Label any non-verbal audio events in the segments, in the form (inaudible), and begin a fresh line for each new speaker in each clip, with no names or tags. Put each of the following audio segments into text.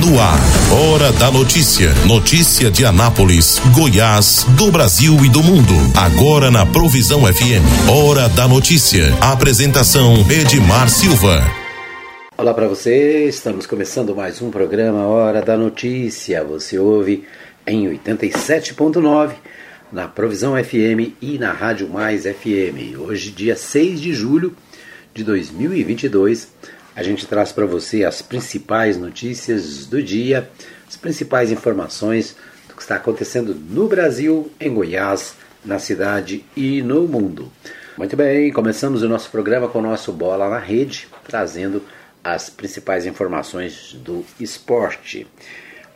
No ar, Hora da Notícia. Notícia de Anápolis, Goiás, do Brasil e do mundo. Agora na Provisão FM. Hora da Notícia. Apresentação Edmar Silva.
Olá para você, estamos começando mais um programa Hora da Notícia. Você ouve em 87.9 na Provisão FM e na Rádio Mais FM. Hoje, dia 6 de julho de 2022 a gente traz para você as principais notícias do dia, as principais informações do que está acontecendo no Brasil, em Goiás, na cidade e no mundo. Muito bem, começamos o nosso programa com o nosso Bola na Rede, trazendo as principais informações do esporte.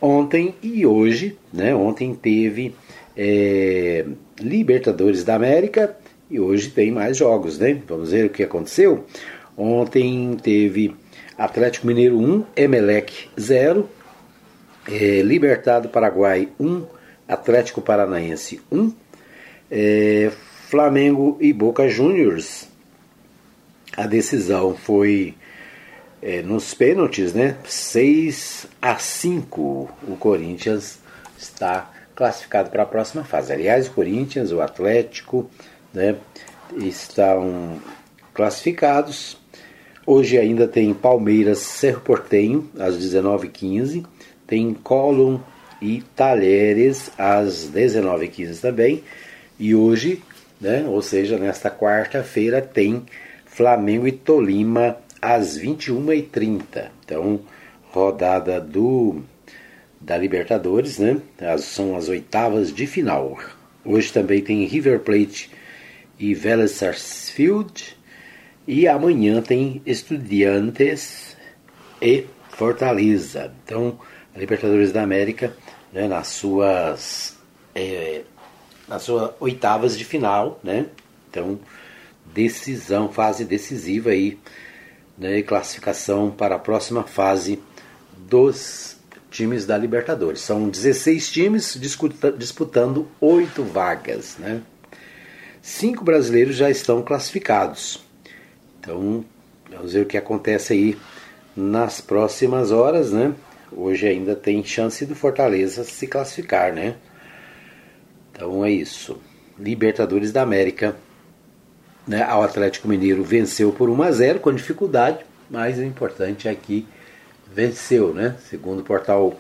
Ontem e hoje, né? Ontem teve é, Libertadores da América e hoje tem mais jogos, né? Vamos ver o que aconteceu. Ontem teve Atlético Mineiro 1, Emelec 0, é, Libertado Paraguai 1, Atlético Paranaense 1, é, Flamengo e Boca Juniors. A decisão foi é, nos pênaltis, né? 6 a 5. O Corinthians está classificado para a próxima fase. Aliás, o Corinthians, o Atlético, né, estão classificados. Hoje ainda tem Palmeiras Cerro Portenho, às 19h15. Tem Colum e Talheres, às 19h15 também. E hoje, né, ou seja, nesta quarta-feira, tem Flamengo e Tolima, às 21h30. Então, rodada do da Libertadores, né? As, são as oitavas de final. Hoje também tem River Plate e Vélez Sarsfield e amanhã tem Estudiantes e Fortaleza. Então, a Libertadores da América, né, nas suas é, nas suas oitavas de final, né? Então, decisão, fase decisiva aí, né, classificação para a próxima fase dos times da Libertadores. São 16 times disputando oito vagas, né? Cinco brasileiros já estão classificados. Então, vamos ver o que acontece aí nas próximas horas, né? Hoje ainda tem chance do Fortaleza se classificar, né? Então é isso. Libertadores da América. Né? O Atlético Mineiro venceu por 1 a 0 com dificuldade, mas o importante é que venceu, né? Segundo o portal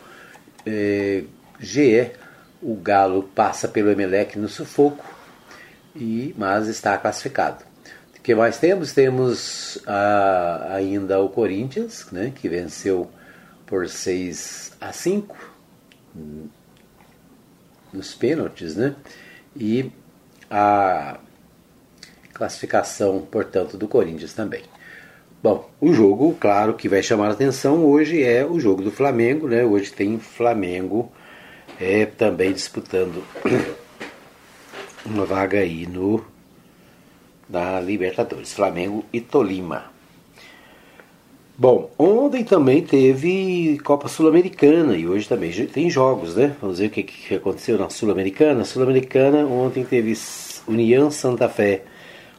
é, GE, o Galo passa pelo Emelec no sufoco, e mas está classificado que mais temos? Temos ah, ainda o Corinthians, né, que venceu por 6 a 5 nos pênaltis, né? E a classificação, portanto, do Corinthians também. Bom, o jogo, claro, que vai chamar a atenção hoje é o jogo do Flamengo, né? Hoje tem Flamengo é, também disputando (coughs) uma vaga aí no da Libertadores, Flamengo e Tolima. Bom, ontem também teve Copa Sul-Americana e hoje também tem jogos, né? Vamos ver o que, que aconteceu na Sul-Americana. Sul-Americana ontem teve União Santa Fé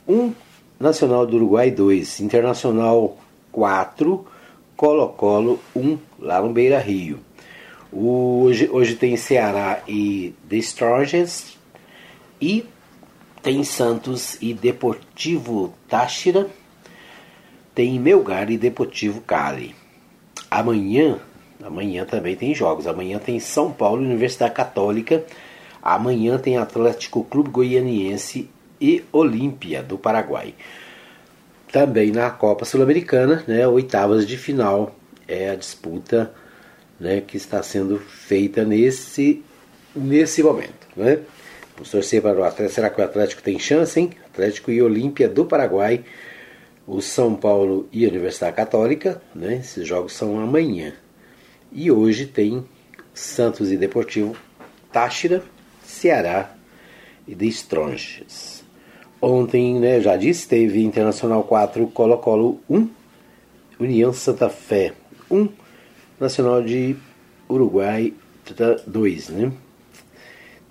1, Nacional do Uruguai 2, Internacional 4, Colo-Colo 1, lá no Beira Rio. Hoje, hoje tem Ceará e The Strongest e tem Santos e Deportivo Táchira, tem Melgar e Deportivo Cali. Amanhã, amanhã também tem jogos. Amanhã tem São Paulo Universidade Católica. Amanhã tem Atlético Clube Goianiense e Olímpia do Paraguai. Também na Copa Sul-Americana, né, oitavas de final é a disputa né, que está sendo feita nesse, nesse momento. Né? Torcer para o Atlético. Será que o Atlético tem chance, hein? Atlético e Olímpia do Paraguai. O São Paulo e a Universidade Católica, né? Esses jogos são amanhã. E hoje tem Santos e Deportivo Táchira, Ceará e The Stronges. Ontem, né, já disse, teve Internacional 4, Colo-Colo 1, União Santa Fé 1, Nacional de Uruguai 2, né?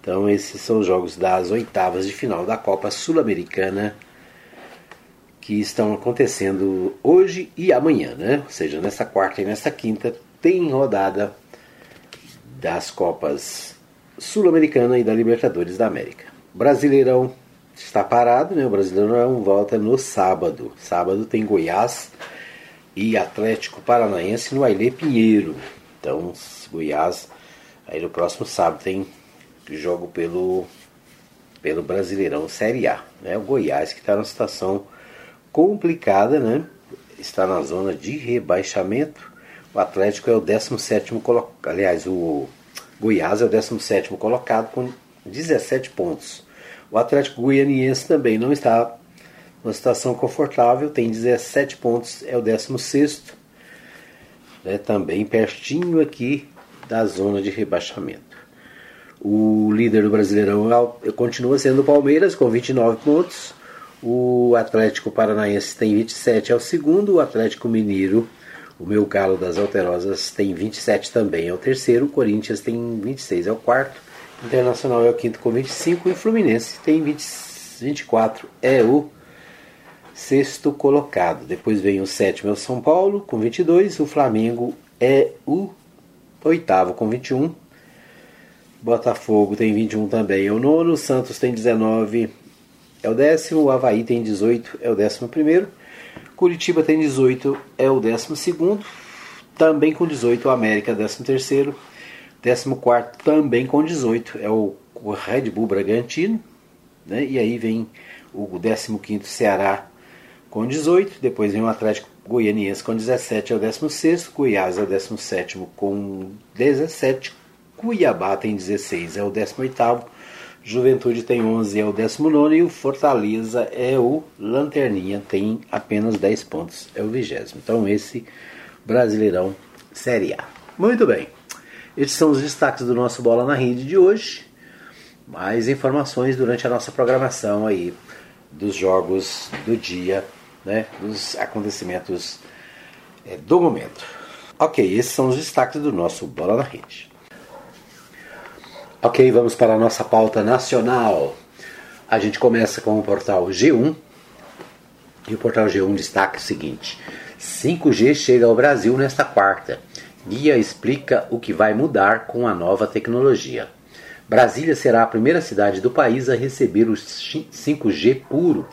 Então esses são os jogos das oitavas de final da Copa Sul-Americana que estão acontecendo hoje e amanhã, né? Ou seja, nesta quarta e nesta quinta tem rodada das Copas Sul-Americana e da Libertadores da América. Brasileirão está parado, né? O Brasileirão volta no sábado. Sábado tem Goiás e Atlético Paranaense no Ailê Pinheiro. Então, Goiás, aí no próximo sábado tem jogo pelo, pelo Brasileirão Série A. Né? O Goiás que está numa situação complicada, né? Está na zona de rebaixamento. O Atlético é o 17 colocado. Aliás, o Goiás é o 17 colocado com 17 pontos. O Atlético Goianiense também não está numa situação confortável, tem 17 pontos, é o 16, né, também pertinho aqui da zona de rebaixamento. O líder do Brasileirão é continua sendo o Palmeiras com 29 pontos. O Atlético Paranaense tem 27, é o segundo. O Atlético Mineiro, o meu galo das Alterosas, tem 27 também, é o terceiro. O Corinthians tem 26, é o quarto. Internacional é o quinto com 25 e Fluminense tem 20, 24, é o sexto colocado. Depois vem o sétimo é o São Paulo com 22, o Flamengo é o oitavo com 21. Botafogo tem 21 também, é o nono. Santos tem 19, é o décimo. Havaí tem 18, é o décimo primeiro. Curitiba tem 18, é o décimo segundo. Também com 18, o América, décimo terceiro. 14 também com 18 é o, Red Bull Bragantino. Né? E aí vem o 15 Ceará com 18. Depois vem o Atlético Goianiense com 17, é o 16. Goiás é o 17 com 17. Cuiabá tem 16, é o 18. Juventude tem 11, é o 19. E o Fortaleza é o Lanterninha, tem apenas 10 pontos, é o 20. Então esse Brasileirão Série A. Muito bem. Esses são os destaques do nosso Bola na Rede de hoje. Mais informações durante a nossa programação aí dos jogos do dia, né, dos acontecimentos é, do momento. Ok, esses são os destaques do nosso Bola na Rede. Ok, vamos para a nossa pauta nacional. A gente começa com o portal G1. E o portal G1 destaca o seguinte: 5G chega ao Brasil nesta quarta. Guia explica o que vai mudar com a nova tecnologia. Brasília será a primeira cidade do país a receber o 5G puro,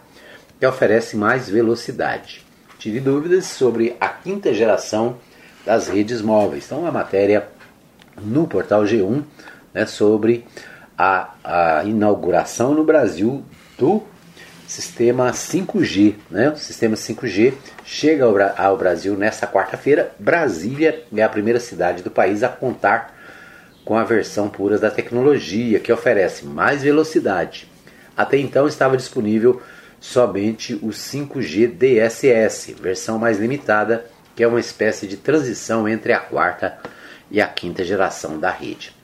que oferece mais velocidade. Tive dúvidas sobre a quinta geração das redes móveis. Então, a matéria no portal G1 né, sobre a, a inauguração no Brasil do sistema 5G. Né? O sistema 5G chega ao, Brasil nesta quarta-feira. Brasília é a primeira cidade do país a contar com a versão pura da tecnologia, que oferece mais velocidade. Até então estava disponível somente o 5G DSS, versão mais limitada, que é uma espécie de transição entre a quarta e a quinta geração da rede.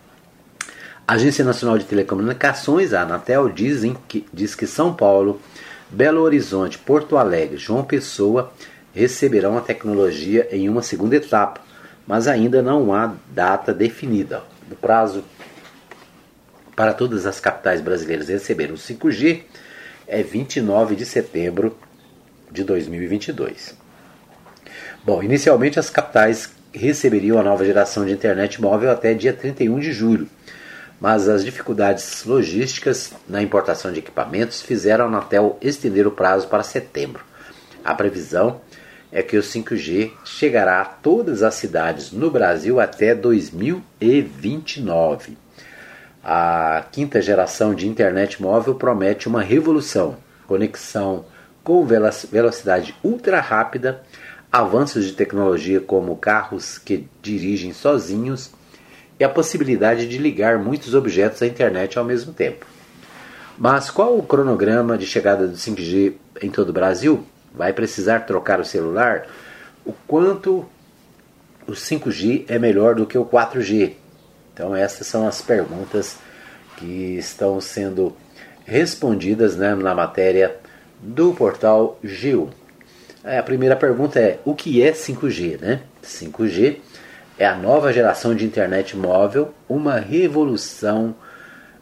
A Agência Nacional de Telecomunicações, a Anatel, dizem que, diz que São Paulo Belo Horizonte, Porto Alegre, João Pessoa receberão a tecnologia em uma segunda etapa, mas ainda não há data definida. O prazo para todas as capitais brasileiras receberem o 5G é 29 de setembro de 2022. Bom, inicialmente as capitais receberiam a nova geração de internet móvel até dia 31 de julho mas as dificuldades logísticas na importação de equipamentos fizeram a Anatel estender o prazo para setembro. A previsão é que o 5G chegará a todas as cidades no Brasil até 2029. A quinta geração de internet móvel promete uma revolução, conexão com velocidade ultra rápida, avanços de tecnologia como carros que dirigem sozinhos e a possibilidade de ligar muitos objetos à internet ao mesmo tempo. Mas qual o cronograma de chegada do 5G em todo o Brasil? Vai precisar trocar o celular? O quanto o 5G é melhor do que o 4G? Então essas são as perguntas que estão sendo respondidas né, na matéria do portal G1. É, a primeira pergunta é: o que é 5G? Né? 5G é a nova geração de internet móvel, uma revolução,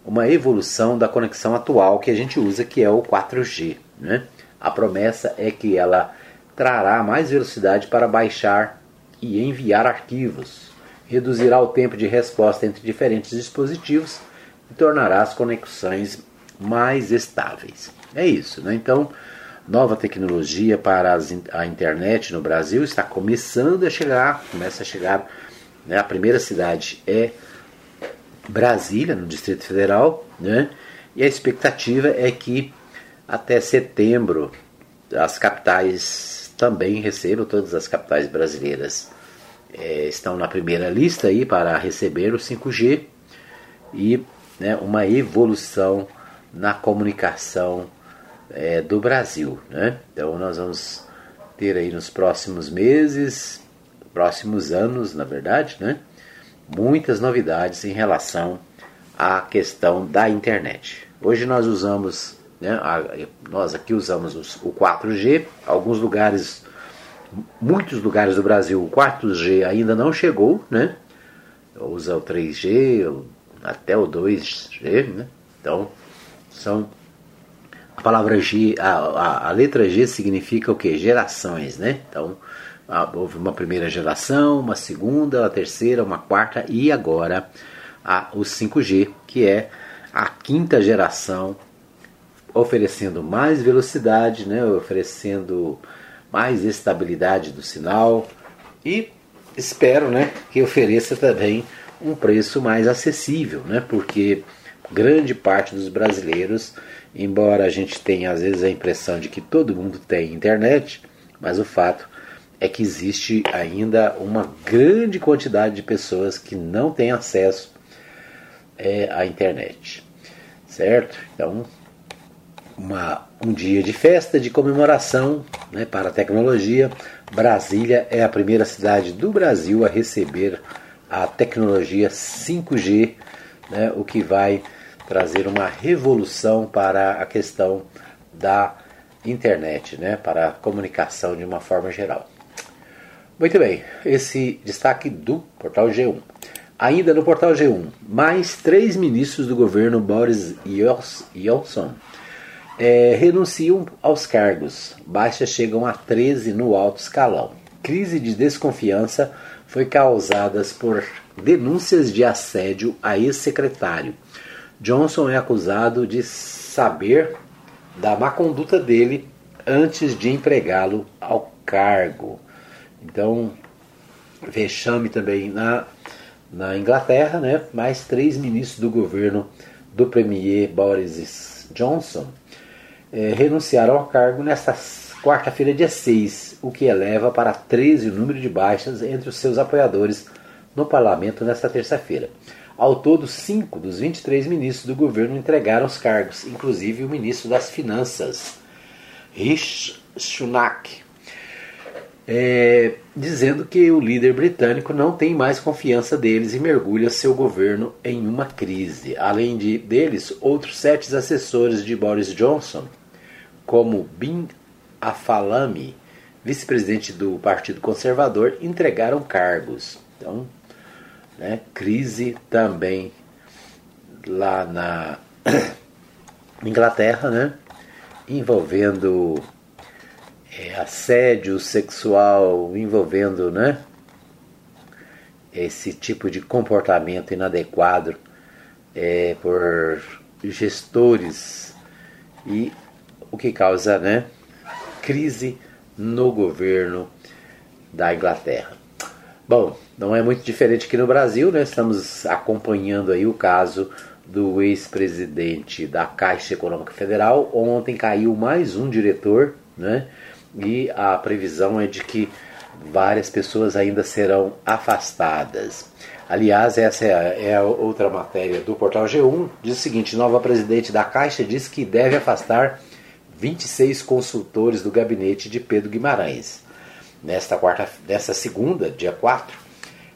uma evolução da conexão atual que a gente usa, que é o 4G. Né? A promessa é que ela trará mais velocidade para baixar e enviar arquivos. reduzirá o tempo de resposta entre diferentes dispositivos e tornará as conexões mais estáveis. É isso, né? Então, nova tecnologia para as, a internet no Brasil está começando a chegar, começa a chegar. Né? A primeira cidade é Brasília, no Distrito Federal, né? e a expectativa é que até setembro as capitais também recebam, todas as capitais brasileiras é, estão na primeira lista aí para receber o 5G e né, uma evolução na comunicação é, do Brasil. Né? Então nós vamos ter aí nos próximos meses, próximos anos, na verdade, né, muitas novidades em relação à questão da internet. Hoje nós usamos, né, a, nós aqui usamos os, o 4G, alguns lugares, muitos lugares do Brasil, o 4G ainda não chegou, né? Usa o 3G, até o 2G, né? Então, são a palavra G, a, a, a letra G significa o que? Gerações, né? Então, houve uma primeira geração, uma segunda, uma terceira, uma quarta e agora a, o 5G, que é a quinta geração, oferecendo mais velocidade, né? oferecendo mais estabilidade do sinal e espero né, que ofereça também um preço mais acessível, né? porque grande parte dos brasileiros, embora a gente tenha às vezes a impressão de que todo mundo tem internet, mas o fato é que existe ainda uma grande quantidade de pessoas que não têm acesso é, à internet, certo? Então, uma, um dia de festa, de comemoração né, para a tecnologia. Brasília é a primeira cidade do Brasil a receber a tecnologia 5G, né, o que vai trazer uma revolução para a questão da internet, né, para a comunicação de uma forma geral. Muito bem, esse destaque do portal G1. Ainda no portal G1, mais três ministros do governo Boris Johnson é, renunciam aos cargos. Baixas chegam a 13 no alto escalão. Crise de desconfiança foi causada por denúncias de assédio a ex-secretário. Johnson é acusado de saber da má conduta dele antes de empregá-lo ao cargo. Então, vexame também na, na Inglaterra, né? mais três ministros do governo do premier Boris Johnson é, renunciaram ao cargo nesta quarta-feira, dia 6, o que eleva para 13 o número de baixas entre os seus apoiadores no parlamento nesta terça-feira. Ao todo, cinco dos 23 ministros do governo entregaram os cargos, inclusive o ministro das Finanças, Rishi Sunak, é, dizendo que o líder britânico não tem mais confiança deles e mergulha seu governo em uma crise. Além de deles, outros sete assessores de Boris Johnson, como Bin Afalami, vice-presidente do Partido Conservador, entregaram cargos. Então, né? Crise também lá na (coughs) Inglaterra, né? envolvendo é, assédio sexual, envolvendo né? esse tipo de comportamento inadequado é, por gestores e o que causa né? crise no governo da Inglaterra. Bom, não é muito diferente aqui no Brasil, né? Estamos acompanhando aí o caso do ex-presidente da Caixa Econômica Federal. Ontem caiu mais um diretor, né? E a previsão é de que várias pessoas ainda serão afastadas. Aliás, essa é a, outra matéria do portal G1. Diz o seguinte: nova presidente da Caixa diz que deve afastar 26 consultores do gabinete de Pedro Guimarães. Nesta quarta, nesta segunda, dia 4,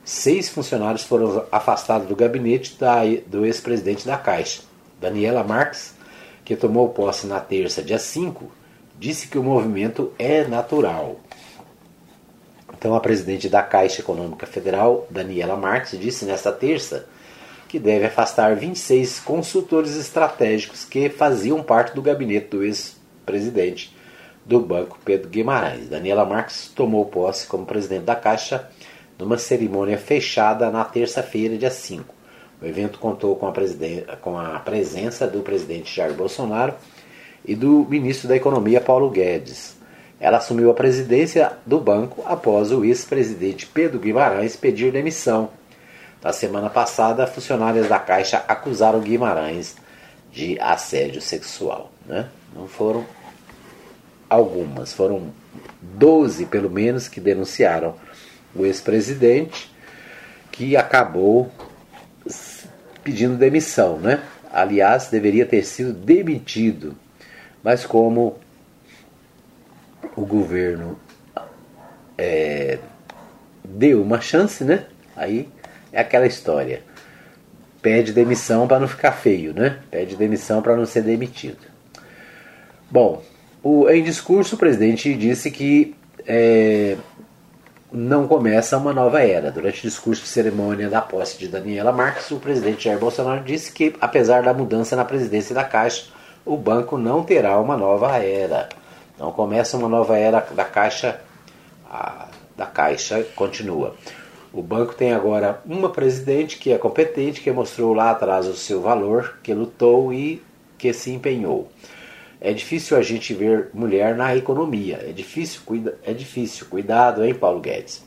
seis funcionários foram afastados do gabinete da, do ex-presidente da Caixa. Daniela Marques, que tomou posse na terça, dia 5, disse que o movimento é natural. Então, a presidente da Caixa Econômica Federal, Daniela Marques, disse nesta terça que deve afastar 26 consultores estratégicos que faziam parte do gabinete do ex-presidente do Banco Pedro Guimarães. Daniela Marques tomou posse como presidente da Caixa numa cerimônia fechada na terça-feira, dia 5. O evento contou com a, com a presença do presidente Jair Bolsonaro e do ministro da Economia Paulo Guedes. Ela assumiu a presidência do banco após o ex-presidente Pedro Guimarães pedir demissão. Na semana passada, funcionárias da Caixa acusaram Guimarães de assédio sexual. Né? Não foram algumas, foram 12 pelo menos que denunciaram o ex-presidente, que acabou pedindo demissão, né? Aliás, deveria ter sido demitido, mas como o governo é, deu uma chance, né? Aí é aquela história. Pede demissão para não ficar feio, né? Pede demissão para não ser demitido. Bom, o, em discurso o presidente disse que é, não começa uma nova era. Durante o discurso de cerimônia da posse de Daniela Marques, o presidente Jair Bolsonaro disse que, apesar da mudança na presidência da Caixa, o banco não terá uma nova era. Não começa uma nova era da Caixa, a, da Caixa continua. O banco tem agora uma presidente que é competente, que mostrou lá atrás o seu valor, que lutou e que se empenhou. É difícil a gente ver mulher na economia. É difícil, cuida, é difícil. Cuidado, hein, Paulo Guedes.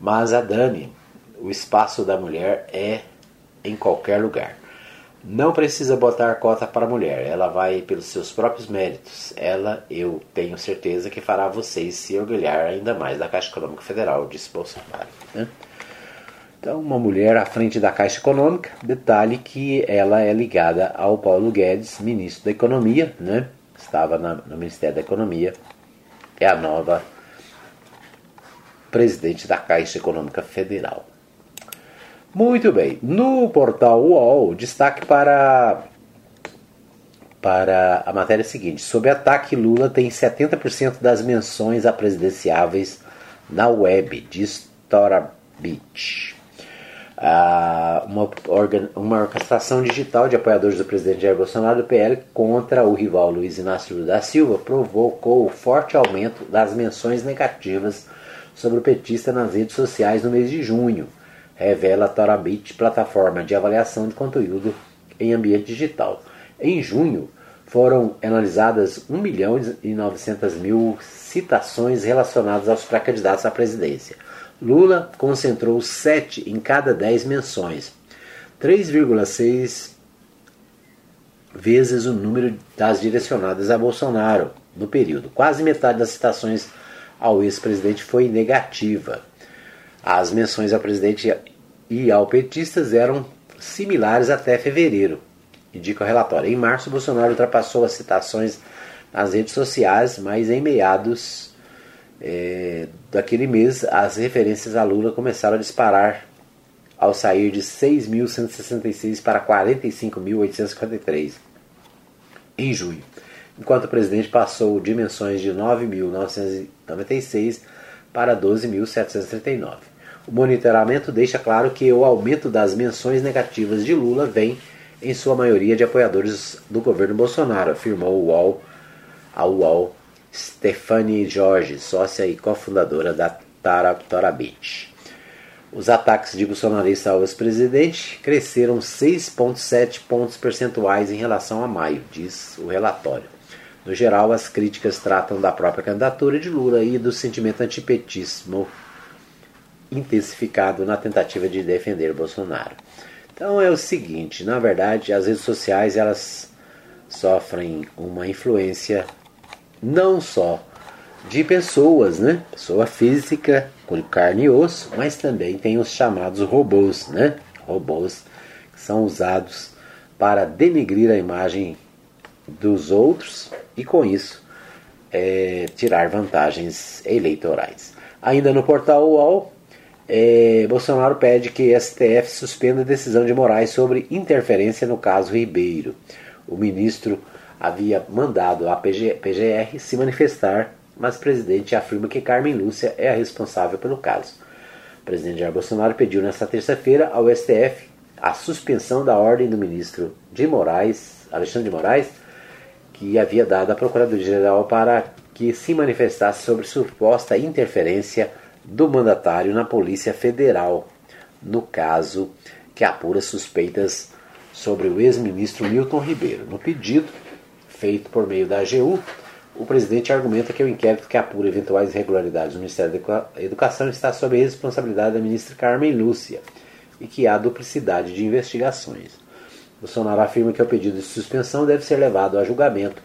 Mas a Dani, o espaço da mulher é em qualquer lugar. Não precisa botar cota para a mulher, ela vai pelos seus próprios méritos. Ela, eu tenho certeza que fará vocês se orgulhar ainda mais da Caixa Econômica Federal, disse Bolsonaro. Né? Então, uma mulher à frente da Caixa Econômica, detalhe que ela é ligada ao Paulo Guedes, ministro da Economia, né? estava na, no Ministério da Economia, é a nova presidente da Caixa Econômica Federal. Muito bem. No portal UOL, destaque para, para a matéria seguinte. Sob ataque, Lula tem 70% das menções a presidenciáveis na web, diz Tora Beach. Ah, uma, organ, uma orquestração digital de apoiadores do presidente Jair Bolsonaro do PL contra o rival Luiz Inácio Lula da Silva provocou o forte aumento das menções negativas sobre o petista nas redes sociais no mês de junho revela Torabit, plataforma de avaliação de conteúdo em ambiente digital. Em junho, foram analisadas 1 milhão e 900 mil citações relacionadas aos pré-candidatos à presidência. Lula concentrou 7 em cada 10 menções, 3,6 vezes o número das direcionadas a Bolsonaro no período. Quase metade das citações ao ex-presidente foi negativa. As menções ao presidente e ao petistas eram similares até fevereiro, indica o relatório. Em março, Bolsonaro ultrapassou as citações nas redes sociais, mas em meados é, daquele mês, as referências a Lula começaram a disparar ao sair de 6.166 para 45.853 em junho, enquanto o presidente passou dimensões de 9.996 para 12.739. O monitoramento deixa claro que o aumento das menções negativas de Lula vem, em sua maioria, de apoiadores do governo Bolsonaro, afirmou o UOL, a UOL Stephanie Jorge, sócia e cofundadora da Tara Torabit. Os ataques de bolsonarista ao ex-presidente cresceram 6,7 pontos percentuais em relação a maio, diz o relatório. No geral, as críticas tratam da própria candidatura de Lula e do sentimento antipetismo intensificado na tentativa de defender Bolsonaro. Então é o seguinte, na verdade, as redes sociais elas sofrem uma influência não só de pessoas, né? Pessoa física com carne e osso, mas também tem os chamados robôs, né? Robôs que são usados para denegrir a imagem dos outros e com isso é, tirar vantagens eleitorais. Ainda no portal UOL, é, Bolsonaro pede que STF suspenda a decisão de Moraes sobre interferência no caso Ribeiro. O ministro havia mandado a PG, PGR se manifestar, mas o presidente afirma que Carmen Lúcia é a responsável pelo caso. O presidente Jair Bolsonaro pediu nesta terça-feira ao STF a suspensão da ordem do ministro de Moraes, Alexandre de Moraes, que havia dado à Procuradoria-Geral para que se manifestasse sobre suposta interferência do mandatário na Polícia Federal, no caso que apura suspeitas sobre o ex-ministro Milton Ribeiro. No pedido feito por meio da AGU, o presidente argumenta que o inquérito que apura eventuais irregularidades no Ministério da Educação está sob a responsabilidade da ministra Carmen Lúcia e que há duplicidade de investigações. Bolsonaro afirma que o pedido de suspensão deve ser levado a julgamento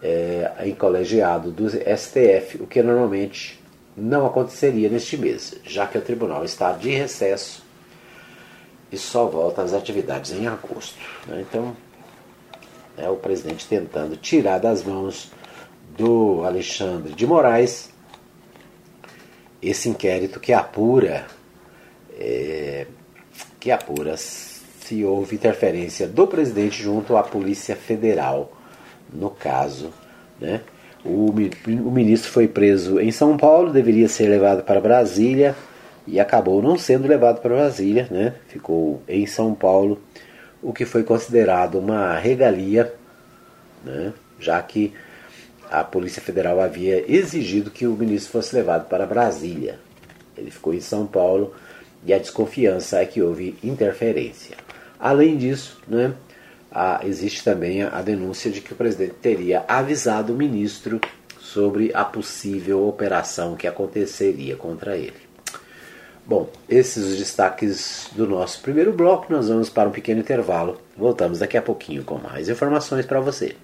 é, em colegiado do STF, o que normalmente não aconteceria neste mês, já que o tribunal está de recesso e só volta às atividades em agosto. Né? Então, é o presidente tentando tirar das mãos do Alexandre de Moraes esse inquérito que apura é, que apura se houve interferência do presidente junto à Polícia Federal no caso, né? O, o ministro foi preso em São Paulo, deveria ser levado para Brasília e acabou não sendo levado para Brasília, né? Ficou em São Paulo, o que foi considerado uma regalia, né? Já que a Polícia Federal havia exigido que o ministro fosse levado para Brasília. Ele ficou em São Paulo e a desconfiança é que houve interferência. Além disso, né, ah, existe também a denúncia de que o presidente teria avisado o ministro sobre a possível operação que aconteceria contra ele. Bom, esses os destaques do nosso primeiro bloco. Nós vamos para um pequeno intervalo. Voltamos daqui a pouquinho com mais informações para você.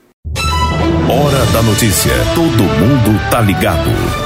Hora da notícia. Todo mundo tá ligado.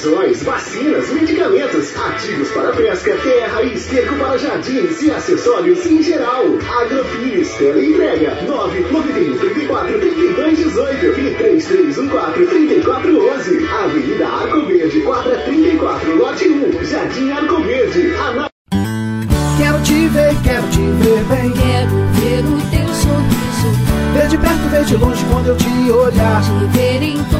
Rações, vacinas, medicamentos, ativos para pesca, terra e esterco para jardins e acessórios em geral. Agrofires, entrega 991 34 32 18 e 3314 3411. Avenida Arco Verde, quadra 34, lote 1, Jardim Arco Verde. Ana...
Quero te ver, quero te ver bem.
Quero ver o teu sorriso.
Ver de perto, ver de longe quando eu te olhar.
Te ver em todo.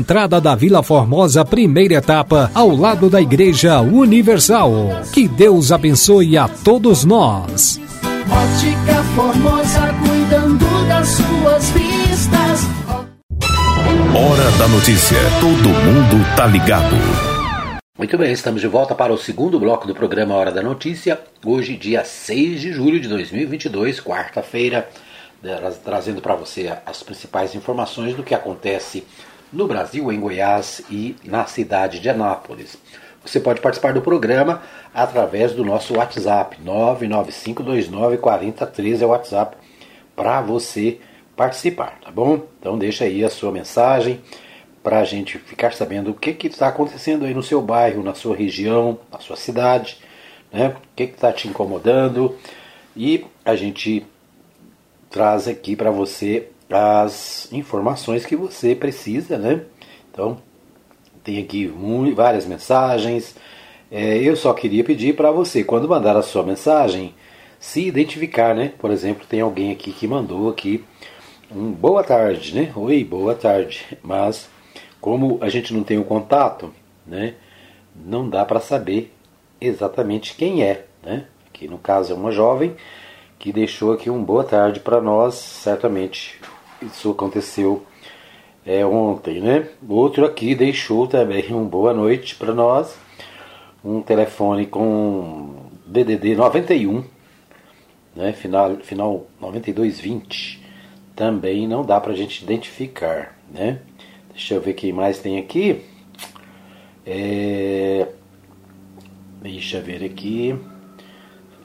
entrada da Vila Formosa, primeira etapa, ao lado da Igreja Universal. Que Deus abençoe a todos nós.
Ótica Formosa, cuidando das suas vistas.
Hora da notícia. Todo mundo tá ligado.
Muito bem, estamos de volta para o segundo bloco do programa Hora da Notícia. Hoje, dia 6 de julho de 2022, quarta-feira, trazendo para você as principais informações do que acontece no Brasil, em Goiás e na cidade de Anápolis. Você pode participar do programa através do nosso WhatsApp, 995294013 é o WhatsApp para você participar, tá bom? Então deixa aí a sua mensagem para a gente ficar sabendo o que está acontecendo aí no seu bairro, na sua região, na sua cidade, né? O que está te incomodando e a gente traz aqui para você as informações que você precisa, né? Então, tem aqui várias mensagens. É, eu só queria pedir para você, quando mandar a sua mensagem, se identificar, né? Por exemplo, tem alguém aqui que mandou aqui um boa tarde, né? Oi, boa tarde. Mas como a gente não tem o contato, né? Não dá para saber exatamente quem é, né? Que no caso é uma jovem que deixou aqui um boa tarde para nós, certamente isso aconteceu é, ontem, né? Outro aqui deixou também um boa noite para nós. Um telefone com DDD 91, né? Final, final 9220. também não dá para a gente identificar, né? Deixa eu ver quem mais tem aqui. É... Deixa eu ver aqui.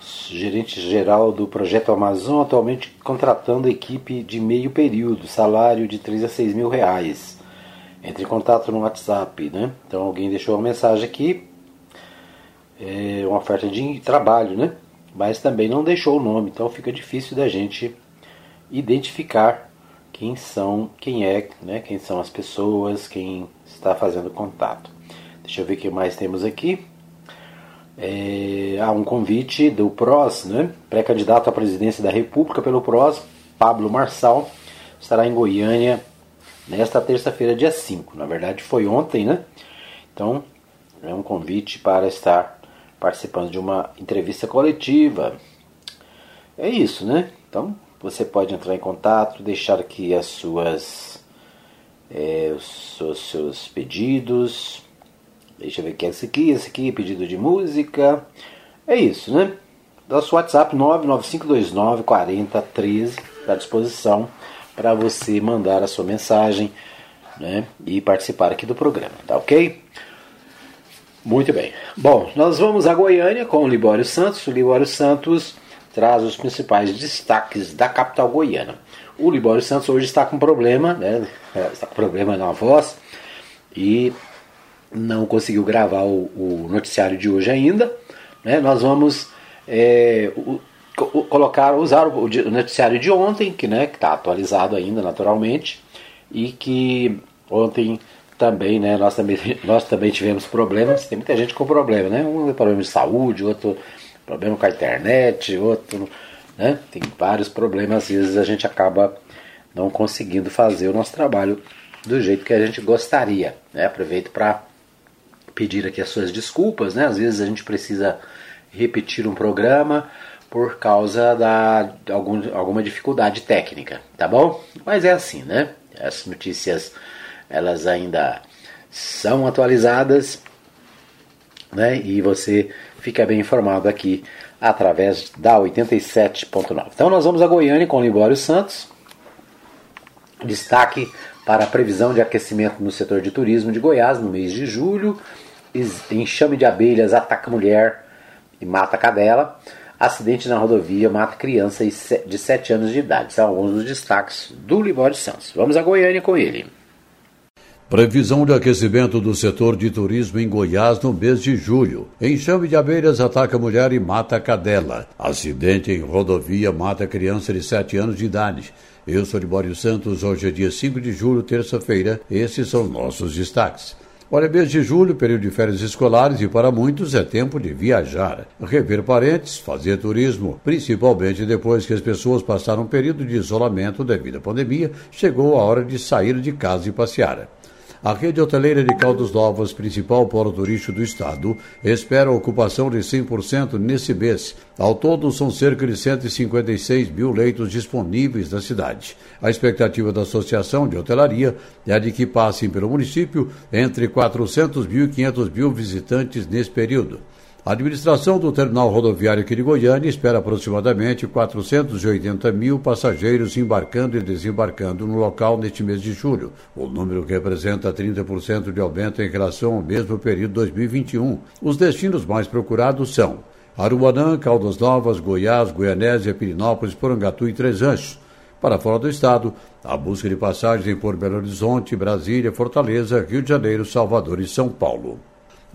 Gerente geral do projeto Amazon, atualmente contratando equipe de meio período, salário de 3 a 6 mil reais. Entre em contato no WhatsApp, né? Então alguém deixou uma mensagem aqui, é uma oferta de trabalho, né? Mas também não deixou o nome, então fica difícil da gente identificar quem são, quem é, né? Quem são as pessoas, quem está fazendo contato. Deixa eu ver o que mais temos aqui. É, há um convite do PROS, né? pré-candidato à presidência da República pelo PROS, Pablo Marçal, estará em Goiânia nesta terça-feira, dia 5. Na verdade, foi ontem, né? Então, é um convite para estar participando de uma entrevista coletiva. É isso, né? Então, você pode entrar em contato, deixar aqui as suas, é, os seus pedidos. Deixa eu ver que é esse aqui, esse aqui, pedido de música. É isso, né? Nosso WhatsApp 99529 4013 está à disposição para você mandar a sua mensagem né, e participar aqui do programa, tá ok? Muito bem. Bom, nós vamos a Goiânia com o Libório Santos. O Libório Santos traz os principais destaques da capital goiana. O Libório Santos hoje está com problema, né? (laughs) Está com problema na voz e não conseguiu gravar o, o noticiário de hoje ainda. Né? Nós vamos é, o, colocar, usar o, o noticiário de ontem, que né, está atualizado ainda naturalmente, e que ontem também, né, nós também, (laughs) nós também tivemos problemas, tem muita gente com problema, né? Um problema de saúde, outro problema com a internet, outro, né? Tem vários problemas, às vezes a gente acaba não conseguindo fazer o nosso trabalho do jeito que a gente gostaria, né? Aproveito para pedir aqui as suas desculpas, né? Às vezes a gente precisa repetir um programa por causa da algum, alguma dificuldade técnica, tá bom? Mas é assim, né? As notícias elas ainda são atualizadas, né? E você fica bem informado aqui através da 87.9. Então nós vamos a Goiânia com o Libório Santos. Destaque para a previsão de aquecimento no setor de turismo de Goiás no mês de julho. Enxame de abelhas ataca mulher e mata cadela. Acidente na rodovia mata criança de 7 anos de idade. São alguns dos destaques do Libório Santos. Vamos a Goiânia com ele.
Previsão de aquecimento do setor de turismo em Goiás no mês de julho. Enxame de abelhas ataca mulher e mata cadela. Acidente em rodovia mata criança de 7 anos de idade. Eu sou Libório Santos, hoje é dia 5 de julho, terça-feira. Esses são nossos destaques. Olha, mês de julho, período de férias escolares e para muitos é tempo de viajar, rever parentes, fazer turismo, principalmente depois que as pessoas passaram um período de isolamento devido à pandemia, chegou a hora de sair de casa e passear. A rede hoteleira de Caldas Novas, principal polo turístico do estado, espera ocupação de 100% nesse mês. Ao todo, são cerca de 156 mil leitos disponíveis na cidade. A expectativa da Associação de Hotelaria é de que passem pelo município entre 400 mil e 500 mil visitantes nesse período. A administração do terminal rodoviário aqui de Goiânia espera aproximadamente 480 mil passageiros embarcando e desembarcando no local neste mês de julho. O número representa 30% de aumento em relação ao mesmo período 2021. Os destinos mais procurados são Aruanã, Caldas Novas, Goiás, Goianésia, Pirinópolis, Porangatu e Três Anjos. Para fora do estado, a busca de passagens em Porto Belo Horizonte, Brasília, Fortaleza, Rio de Janeiro, Salvador e São Paulo.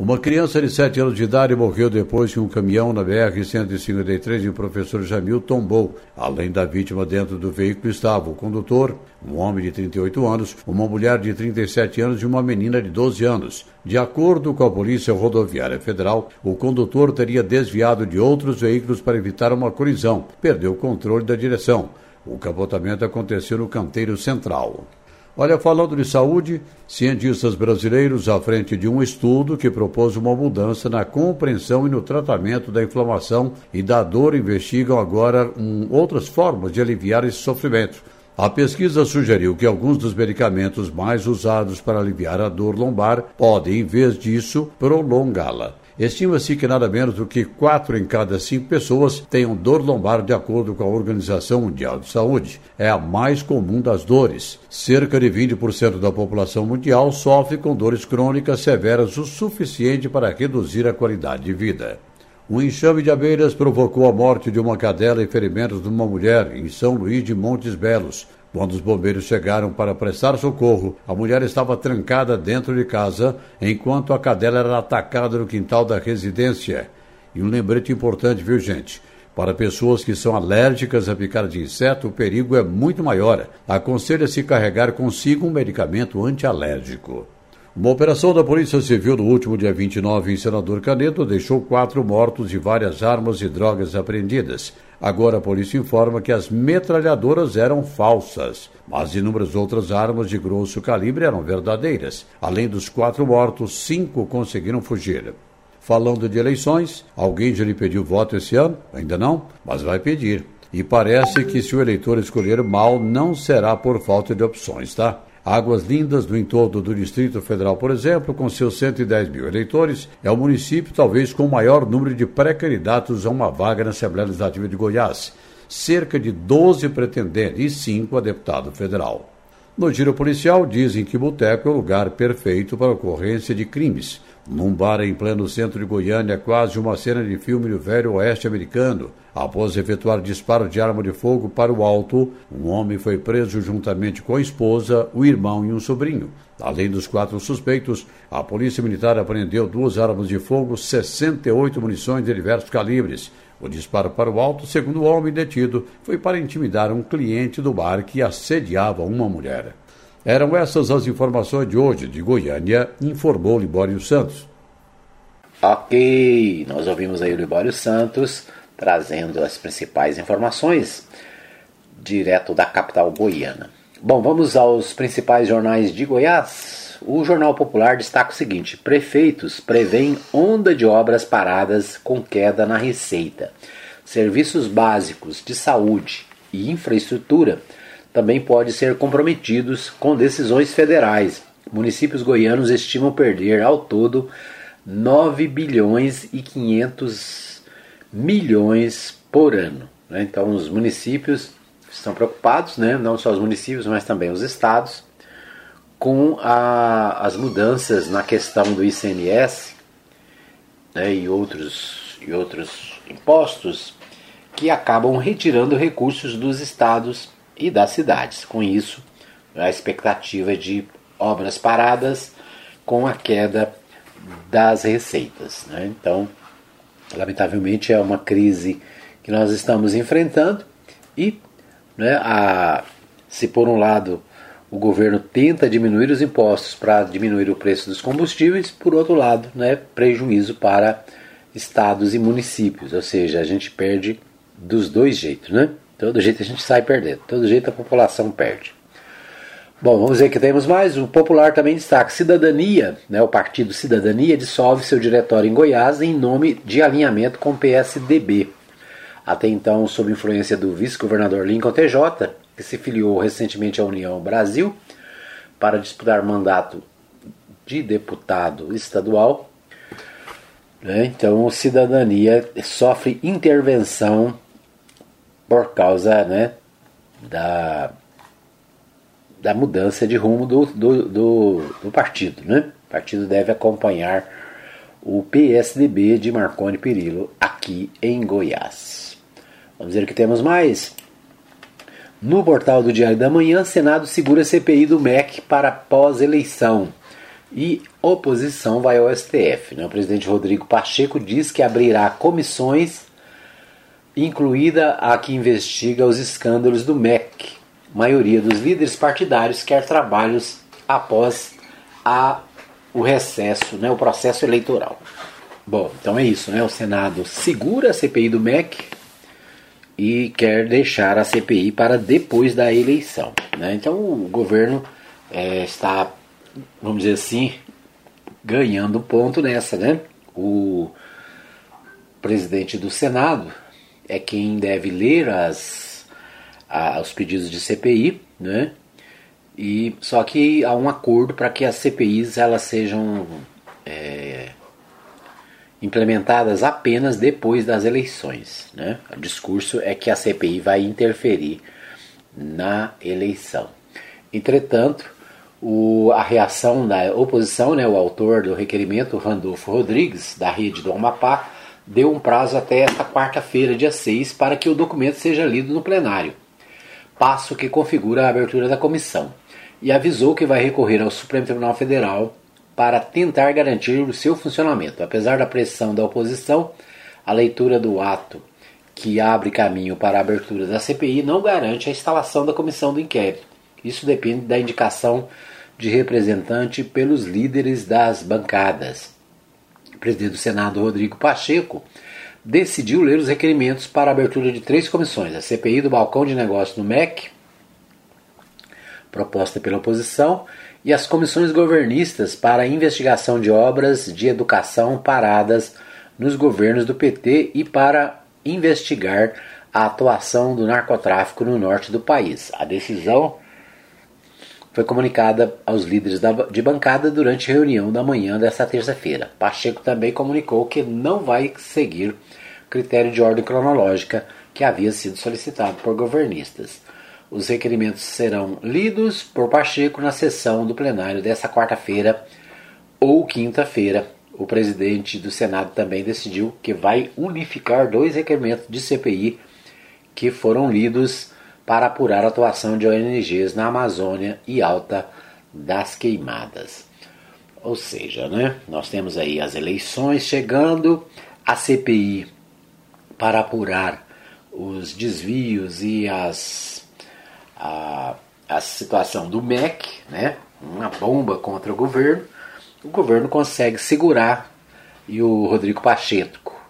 Uma criança de 7 anos de idade morreu depois que um caminhão na BR-153 e o professor Jamil tombou. Além da vítima dentro do veículo estava o condutor, um homem de 38 anos, uma mulher de 37 anos e uma menina de 12 anos. De acordo com a Polícia Rodoviária Federal, o condutor teria desviado de outros veículos para evitar uma colisão. Perdeu o controle da direção. O capotamento aconteceu no canteiro central. Olha, falando de saúde, cientistas brasileiros à frente de um estudo que propôs uma mudança na compreensão e no tratamento da inflamação e da dor investigam agora um, outras formas de aliviar esse sofrimento. A pesquisa sugeriu que alguns dos medicamentos mais usados para aliviar a dor lombar podem, em vez disso, prolongá-la. Estima-se que nada menos do que 4 em cada 5 pessoas tenham dor lombar de acordo com a Organização Mundial de Saúde. É a mais comum das dores. Cerca de 20% da população mundial sofre com dores crônicas severas o suficiente para reduzir a qualidade de vida. Um enxame de abelhas provocou a morte de uma cadela e ferimentos de uma mulher em São Luís de Montes Belos. Quando os bombeiros chegaram para prestar socorro, a mulher estava trancada dentro de casa, enquanto a cadela era atacada no quintal da residência. E um lembrete importante, viu, gente? Para pessoas que são alérgicas a picar de inseto, o perigo é muito maior. Aconselha-se carregar consigo um medicamento antialérgico. Uma operação da Polícia Civil no último dia 29 em Senador Canedo deixou quatro mortos e várias armas e drogas apreendidas. Agora a polícia informa que as metralhadoras eram falsas, mas inúmeras outras armas de grosso calibre eram verdadeiras. Além dos quatro mortos, cinco conseguiram fugir. Falando de eleições, alguém já lhe pediu voto esse ano? Ainda não? Mas vai pedir. E parece que se o eleitor escolher mal, não será por falta de opções, tá? Águas Lindas, do entorno do Distrito Federal, por exemplo, com seus 110 mil eleitores, é o município talvez com o maior número de pré-candidatos a uma vaga na Assembleia Legislativa de Goiás. Cerca de 12 pretendentes e 5 a deputado federal. No giro policial, dizem que Boteco é o lugar perfeito para a ocorrência de crimes. Num bar em pleno centro de Goiânia, quase uma cena de filme do velho oeste americano. Após efetuar disparo de arma de fogo para o alto, um homem foi preso juntamente com a esposa, o irmão e um sobrinho. Além dos quatro suspeitos, a Polícia Militar apreendeu duas armas de fogo, 68 munições de diversos calibres. O disparo para o alto, segundo o homem detido, foi para intimidar um cliente do bar que assediava uma mulher. Eram essas as informações de hoje de Goiânia, informou Libório Santos.
Ok, nós ouvimos aí o Libório Santos trazendo as principais informações direto da capital goiana. Bom, vamos aos principais jornais de Goiás. O Jornal Popular destaca o seguinte: prefeitos prevêem onda de obras paradas com queda na receita. Serviços básicos de saúde e infraestrutura também podem ser comprometidos com decisões federais. Municípios goianos estimam perder ao todo 9 bilhões e 500 milhões por ano. Né? Então, os municípios estão preocupados, né? não só os municípios, mas também os estados, com a, as mudanças na questão do ICMS né? e, outros, e outros impostos que acabam retirando recursos dos estados e das cidades. Com isso, a expectativa de obras paradas com a queda das receitas. Né? Então, Lamentavelmente é uma crise que nós estamos enfrentando e, né, a, se por um lado o governo tenta diminuir os impostos para diminuir o preço dos combustíveis, por outro lado, né, prejuízo para estados e municípios, ou seja, a gente perde dos dois jeitos, né? Todo jeito a gente sai perdendo, todo jeito a população perde. Bom, vamos ver que temos mais. O Popular também destaca: Cidadania, né, o partido Cidadania, dissolve seu diretório em Goiás em nome de alinhamento com o PSDB. Até então, sob influência do vice-governador Lincoln TJ, que se filiou recentemente à União Brasil para disputar mandato de deputado estadual. Né, então, Cidadania sofre intervenção por causa né, da da mudança de rumo do, do, do, do partido. Né? O partido deve acompanhar o PSDB de Marconi Perillo aqui em Goiás. Vamos ver o que temos mais. No portal do Diário da Manhã, Senado segura CPI do MEC para pós-eleição. E oposição vai ao STF. Né? O presidente Rodrigo Pacheco diz que abrirá comissões, incluída a que investiga os escândalos do MEC maioria dos líderes partidários quer trabalhos após a, o recesso, né, o processo eleitoral. Bom, então é isso, né? O Senado segura a CPI do MEC e quer deixar a CPI para depois da eleição. Né? Então o governo é, está, vamos dizer assim, ganhando ponto nessa, né? O presidente do Senado é quem deve ler as aos pedidos de CPI, né? E só que há um acordo para que as CPIs elas sejam é, implementadas apenas depois das eleições. Né? O discurso é que a CPI vai interferir na eleição. Entretanto, o, a reação da oposição, né, o autor do requerimento, Randolfo Rodrigues, da rede do Amapá, deu um prazo até esta quarta-feira, dia 6, para que o documento seja lido no plenário, passo que configura a abertura da comissão, e avisou que vai recorrer ao Supremo Tribunal Federal para tentar garantir o seu funcionamento. Apesar da pressão da oposição, a leitura do ato que abre caminho para a abertura da CPI não garante a instalação da comissão do inquérito. Isso depende da indicação de representante pelos líderes das bancadas. Presidente do Senado, Rodrigo Pacheco, decidiu ler os requerimentos para a abertura de três comissões: a CPI do balcão de negócios no MEC, proposta pela oposição, e as comissões governistas para a investigação de obras de educação paradas nos governos do PT e para investigar a atuação do narcotráfico no norte do país. A decisão foi comunicada aos líderes de bancada durante a reunião da manhã desta terça-feira. Pacheco também comunicou que não vai seguir critério de ordem cronológica que havia sido solicitado por governistas. Os requerimentos serão lidos por Pacheco na sessão do plenário desta quarta-feira ou quinta-feira. O presidente do Senado também decidiu que vai unificar dois requerimentos de CPI que foram lidos para apurar a atuação de ONGs na Amazônia e Alta das Queimadas. Ou seja, né, nós temos aí as eleições chegando, a CPI para apurar os desvios e as, a, a situação do MEC, né, uma bomba contra o governo, o governo consegue segurar e o Rodrigo Pacheco,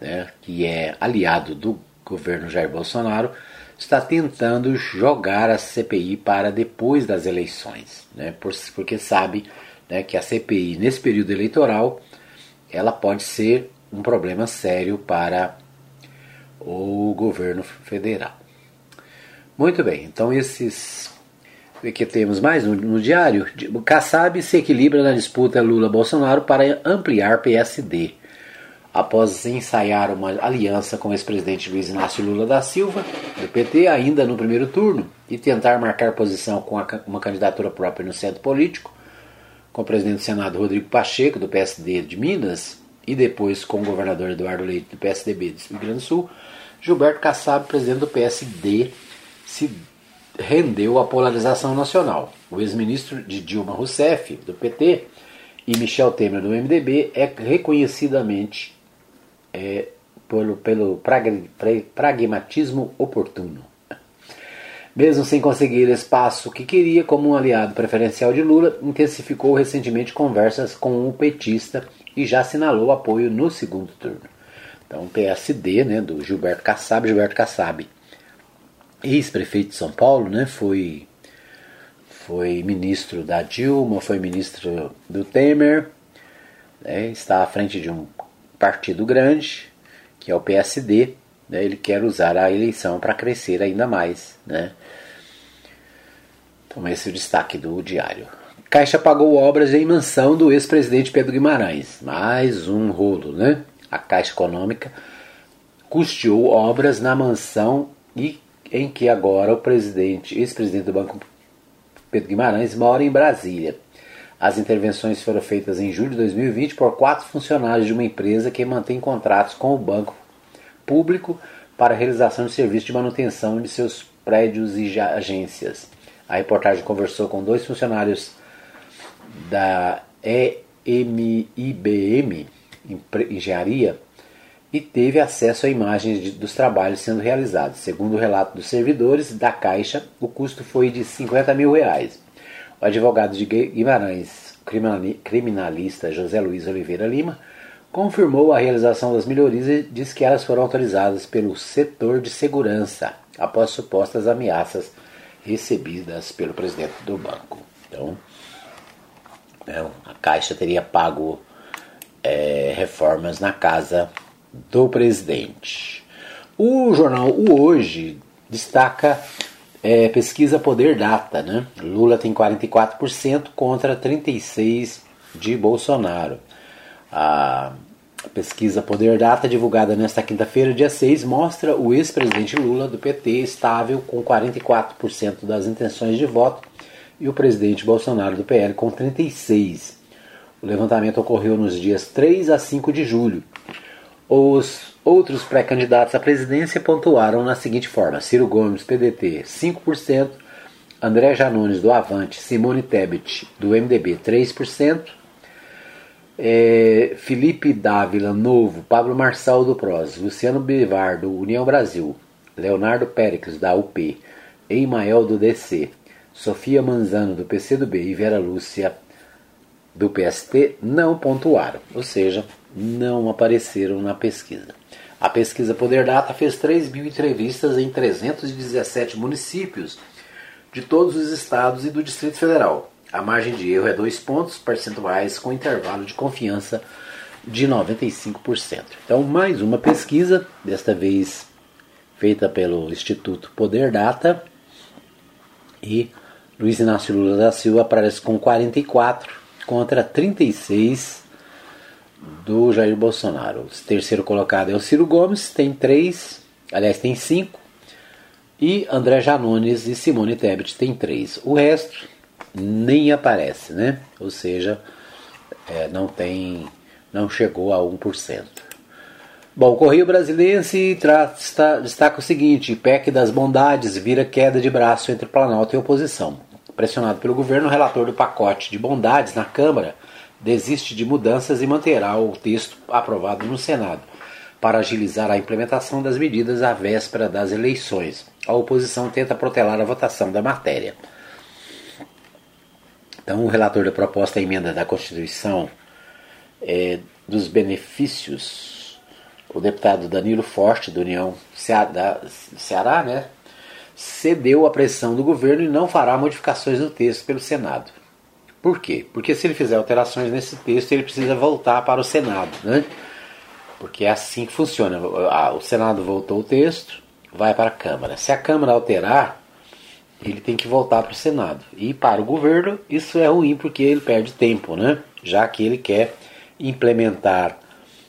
né, que é aliado do governo Jair Bolsonaro, está tentando jogar a CPI para depois das eleições, né? porque sabe né, que a CPI nesse período eleitoral ela pode ser um problema sério para o governo federal. Muito bem, então esses que temos mais no, no diário, Kassab se equilibra na disputa Lula-Bolsonaro para ampliar PSD após ensaiar uma aliança com o ex-presidente Luiz Inácio Lula da Silva, do PT, ainda no primeiro turno, e tentar marcar posição com uma candidatura própria no centro político, com o presidente do Senado Rodrigo Pacheco, do PSD de Minas, e depois com o governador Eduardo Leite, do PSDB do Rio Grande do Sul, Gilberto Kassab, presidente do PSD, se rendeu à polarização nacional. O ex-ministro de Dilma Rousseff, do PT, e Michel Temer, do MDB, é reconhecidamente é, pelo, pelo pragmatismo oportuno. Mesmo sem conseguir espaço que queria como um aliado preferencial de Lula, intensificou recentemente conversas com o petista e já assinalou apoio no segundo turno. Então, o PSD, né, do Gilberto Kassab, Gilberto Kassab, ex-prefeito de São Paulo, né, foi, foi ministro da Dilma, foi ministro do Temer, né, está à frente de um partido grande, que é o PSD, né, ele quer usar a eleição para crescer ainda mais. Né? Então esse é o destaque do diário. Caixa pagou obras em mansão do ex-presidente Pedro Guimarães. Mais um rolo, né? A Caixa Econômica custeou obras na mansão e em que agora o presidente, ex-presidente do Banco Pedro Guimarães mora em Brasília. As intervenções foram feitas em julho de 2020 por quatro funcionários de uma empresa que mantém contratos com o banco público para a realização de serviços de manutenção de seus prédios e agências. A reportagem conversou com dois funcionários da EMIBM, Engenharia, e teve acesso a imagens de, dos trabalhos sendo realizados. Segundo o relato dos servidores da Caixa, o custo foi de 50 mil reais. O advogado de Guimarães, criminalista José Luiz Oliveira Lima, confirmou a realização das melhorias e disse que elas foram autorizadas pelo setor de segurança após supostas ameaças recebidas pelo presidente do banco. Então, né, a Caixa teria pago é, reformas na casa do presidente. O jornal O Hoje destaca é, pesquisa Poder Data, né? Lula tem 44% contra 36% de Bolsonaro. A, pesquisa Poder Data, divulgada nesta quinta-feira, dia 6, mostra o ex-presidente Lula do PT estável com 44% das intenções de voto e o presidente Bolsonaro do PL com 36%. O levantamento ocorreu nos dias 3 a 5 de julho. Os outros pré-candidatos à presidência pontuaram na seguinte forma: Ciro Gomes, PDT, 5%, André Janones, do Avante, Simone Tebet, do MDB, 3%, é, Felipe Dávila, Novo, Pablo Marçal, do PROS, Luciano Bivar, do União Brasil, Leonardo Péricles, da UP, Eimael, do DC, Sofia Manzano, do PCdoB e Vera Lúcia, do PST, não pontuaram, ou seja, não apareceram na pesquisa. A pesquisa Poder Data fez 3 mil entrevistas em 317 municípios de todos os estados e do Distrito Federal. A margem de erro é 2 pontos percentuais com intervalo de confiança de 95%. Então, mais uma pesquisa, desta vez feita pelo Instituto Poder Data. E Luiz Inácio Lula da Silva aparece com 44 contra 36 do Jair Bolsonaro. O terceiro colocado é o Ciro Gomes, tem 3, aliás, tem 5. E André Janones e Simone Tebet tem 3. O resto nem aparece, né? Ou seja, é, não tem, não chegou a 1%. Bom, o Correio Brasiliense destaca o seguinte: PEC das bondades vira queda de braço entre Planalto e oposição. Pressionado pelo governo, o relator do pacote de bondades na Câmara desiste de mudanças e manterá o texto aprovado no Senado para agilizar a implementação das medidas à véspera das eleições. A oposição tenta protelar a votação da matéria. Então, o relator da proposta emenda da Constituição é, dos benefícios, o deputado Danilo Forte, do União Ceará, Ceará né, cedeu à pressão do governo e não fará modificações do texto pelo Senado. Por quê? Porque se ele fizer alterações nesse texto, ele precisa voltar para o Senado, né? Porque é assim que funciona. O Senado voltou o texto, vai para a Câmara. Se a Câmara alterar, ele tem que voltar para o Senado. E para o governo isso é ruim porque ele perde tempo, né? Já que ele quer implementar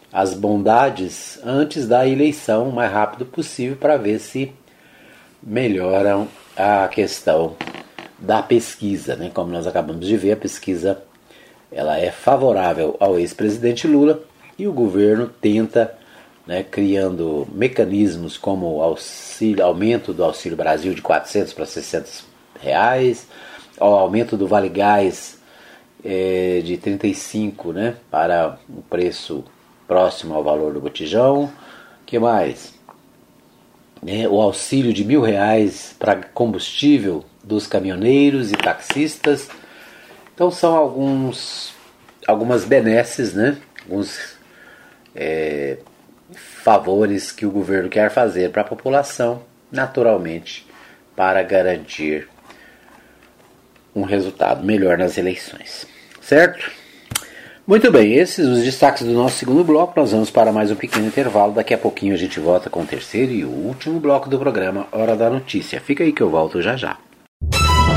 as bondades antes da eleição o mais rápido possível para ver se melhoram a questão da pesquisa, né? Como nós acabamos de ver, a pesquisa ela é favorável ao ex-presidente Lula e o governo tenta né, criando mecanismos como auxílio, aumento do Auxílio Brasil de 400 para 600 reais, o aumento do Vale Gás é, de 35 né, para um preço próximo ao valor do botijão. que mais? É, o auxílio de mil reais para combustível dos caminhoneiros e taxistas. Então são alguns algumas benesses, né? Alguns é, favores que o governo quer fazer para a população, naturalmente, para garantir um resultado melhor nas eleições. Certo? Muito bem, esses os destaques do nosso segundo bloco. Nós vamos para mais um pequeno intervalo. Daqui a pouquinho a gente volta com o terceiro e o último bloco do programa Hora da Notícia. Fica aí que eu volto já já.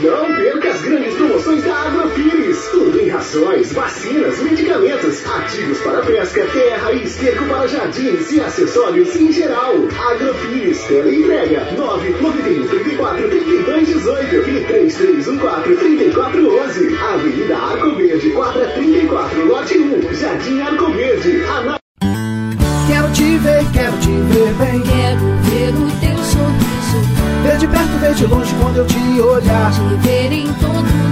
Não perca as grandes promoções da Agrofires. Tudo em rações, vacinas, medicamentos, ativos para pesca, terra e esterco para jardins e acessórios em geral. Agrofires, entrega 991 34 32 18 e 3314 3411. Avenida Arco Verde, quadra 34, lote 1, Jardim Arco Verde. Ana...
Quero te ver, quero te ver bem.
Quero ver o teu sorriso.
Ver de perto, ver de longe quando eu te olhar.
Te ver em todo.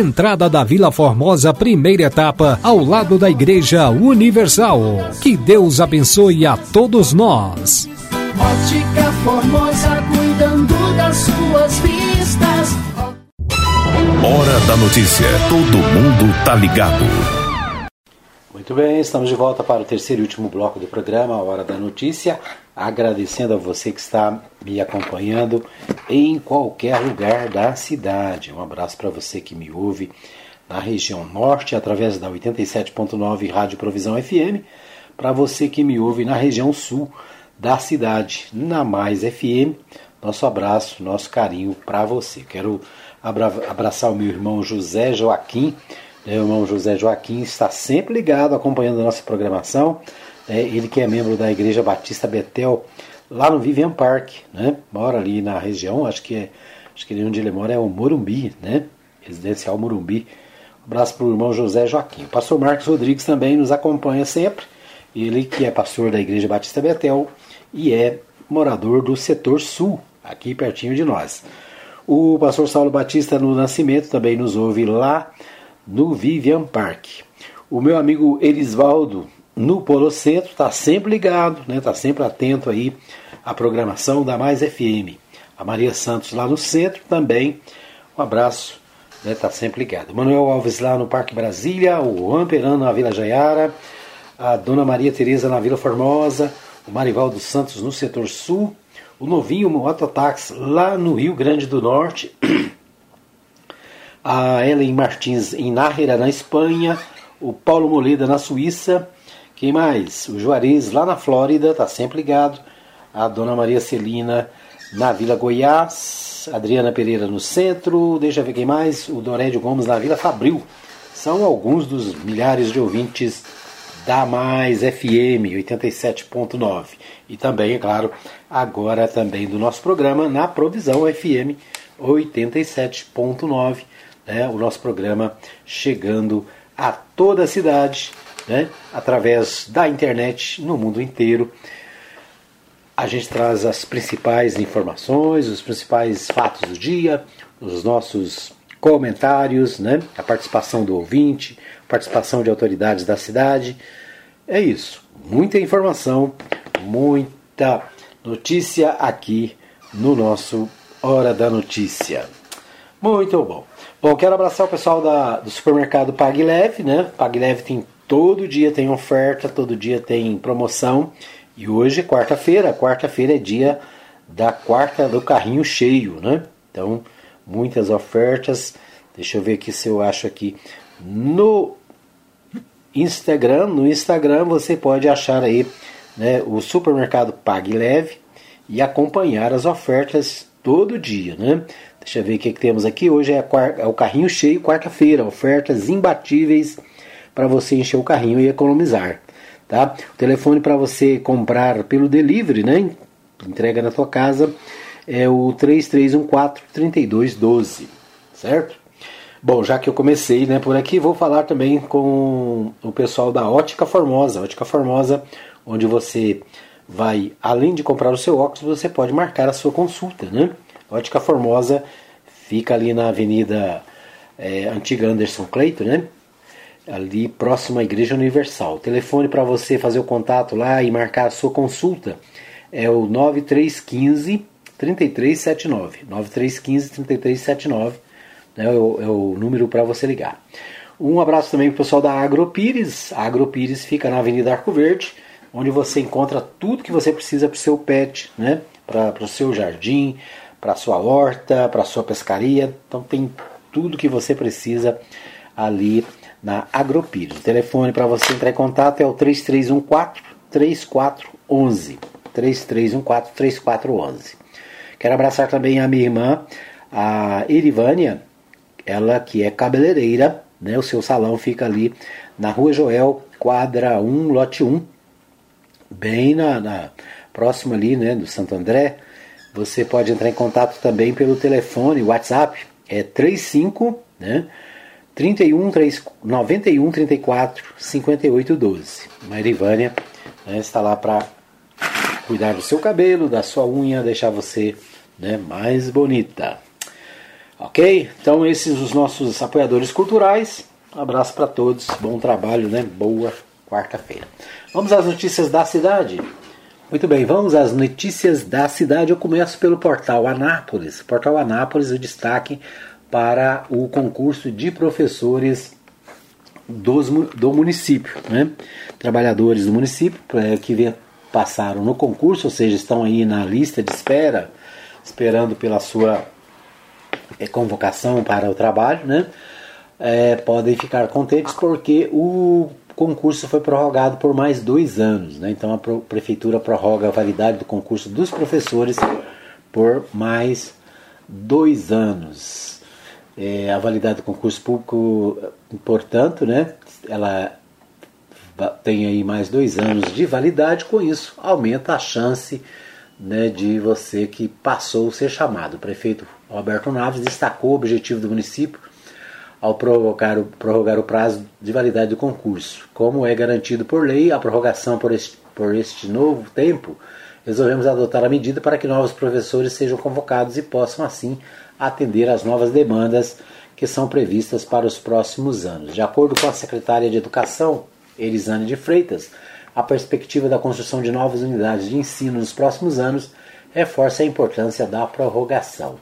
entrada da Vila Formosa, primeira etapa, ao lado da Igreja Universal. Que Deus abençoe a todos nós.
Ótica Formosa, cuidando das suas vistas.
Hora da notícia. Todo mundo tá ligado.
Muito bem, estamos de volta para o terceiro e último bloco do programa, a Hora da Notícia. Agradecendo a você que está me acompanhando em qualquer lugar da cidade. Um abraço para você que me ouve na região norte, através da 87.9 Rádio Provisão FM. Para você que me ouve na região sul da cidade, na Mais FM. Nosso abraço, nosso carinho para você. Quero abraçar o meu irmão José Joaquim. Meu irmão José Joaquim está sempre ligado, acompanhando a nossa programação. É, ele que é membro da Igreja Batista Betel, lá no Vivian Park, né? Mora ali na região, acho que é, acho que onde ele mora é o Morumbi, né? Residencial Morumbi. Um abraço para o irmão José Joaquim. O pastor Marcos Rodrigues também nos acompanha sempre. Ele que é pastor da Igreja Batista Betel e é morador do setor sul, aqui pertinho de nós. O pastor Saulo Batista no Nascimento também nos ouve lá no Vivian Park. O meu amigo Elisvaldo no Polo Centro está sempre ligado, né? Está sempre atento aí à programação da Mais FM. A Maria Santos lá no centro também. Um abraço, né? Está sempre ligado. Manuel Alves lá no Parque Brasília, o Juan Perano na Vila Jaiara, a Dona Maria Tereza na Vila Formosa, o Marivaldo Santos no setor sul, o novinho Mototax lá no Rio Grande do Norte, a Ellen Martins em Nájera, na Espanha, o Paulo Moleda na Suíça, quem mais? O Juarez lá na Flórida, tá sempre ligado, a Dona Maria Celina na Vila Goiás, Adriana Pereira no centro, deixa eu ver quem mais, o Dorédio Gomes na Vila Fabril. São alguns dos milhares de ouvintes da Mais FM 87.9 e também, é claro, agora também do nosso programa na Provisão FM 87.9, né? O nosso programa chegando a toda a cidade, né? Através da internet no mundo inteiro. A gente traz as principais informações, os principais fatos do dia, os nossos comentários, né? a participação do ouvinte, participação de autoridades da cidade. É isso. Muita informação, muita notícia aqui no nosso Hora da Notícia. Muito bom. Bom, quero abraçar o pessoal da, do supermercado Pag Leve, né? Pag Leve tem todo dia tem oferta, todo dia tem promoção. E hoje, quarta-feira, quarta-feira é dia da quarta do carrinho cheio, né? Então, muitas ofertas. Deixa eu ver aqui se eu acho aqui no Instagram. No Instagram você pode achar aí né, o supermercado Pague Leve e acompanhar as ofertas todo dia, né? Deixa eu ver o que, que temos aqui. Hoje é, é o carrinho cheio, quarta-feira. Ofertas imbatíveis para você encher o carrinho e economizar. Tá? O telefone para você comprar pelo delivery, né? Entrega na tua casa, é o 3314 3212, certo? Bom, já que eu comecei né, por aqui, vou falar também com o pessoal da Ótica Formosa. Ótica Formosa, onde você vai, além de comprar o seu óculos, você pode marcar a sua consulta. Né? Ótica Formosa fica ali na Avenida é, Antiga Anderson Cleito, né? Ali próximo à Igreja Universal. O telefone para você fazer o contato lá e marcar a sua consulta é o 9315 3379. 9315 3379 né, é, o, é o número para você ligar. Um abraço também para o pessoal da Agropires. A Agropires fica na Avenida Arco Verde, onde você encontra tudo que você precisa para o seu pet, né? para o seu jardim, para a sua horta, para a sua pescaria. Então tem tudo que você precisa ali na Agropires. O telefone para você entrar em contato é o 3314 3411. 3314 3411. Quero abraçar também a minha irmã, a Erivânia, ela que é cabeleireira, Né? O seu salão fica ali na Rua Joel, quadra 1, lote 1, bem na, na próximo ali né, do Santo André. Você pode entrar em contato também pelo telefone, WhatsApp, é 35 né, 31 3, 91 34 58 12. Mairivânia né, está lá para cuidar do seu cabelo, da sua unha, deixar você né, mais bonita. Ok? Então esses os nossos apoiadores culturais. Um abraço para todos, bom trabalho, né? Boa quarta-feira. Vamos às notícias da cidade. Muito bem, vamos às notícias da cidade. Eu começo pelo portal Anápolis. Portal Anápolis, o destaque para o concurso de professores dos, do município. Né? Trabalhadores do município é, que passaram no concurso, ou seja, estão aí na lista de espera, esperando pela sua é, convocação para o trabalho, né? É, podem ficar contentes porque o concurso foi prorrogado por mais dois anos. Né? Então a prefeitura prorroga a validade do concurso dos professores por mais dois anos. É, a validade do concurso público, portanto, né, ela tem aí mais dois anos de validade, com isso aumenta a chance né, de você que passou ser chamado. O prefeito Roberto Naves destacou o objetivo do município ao prorrogar o, prorrogar o prazo de validade do concurso. Como é garantido por lei a prorrogação por este, por este novo tempo, resolvemos adotar a medida para que novos professores sejam convocados e possam, assim, atender às novas demandas que são previstas para os próximos anos. De acordo com a secretária de Educação, Elisane de Freitas, a perspectiva da construção de novas unidades de ensino nos próximos anos reforça a importância da prorrogação.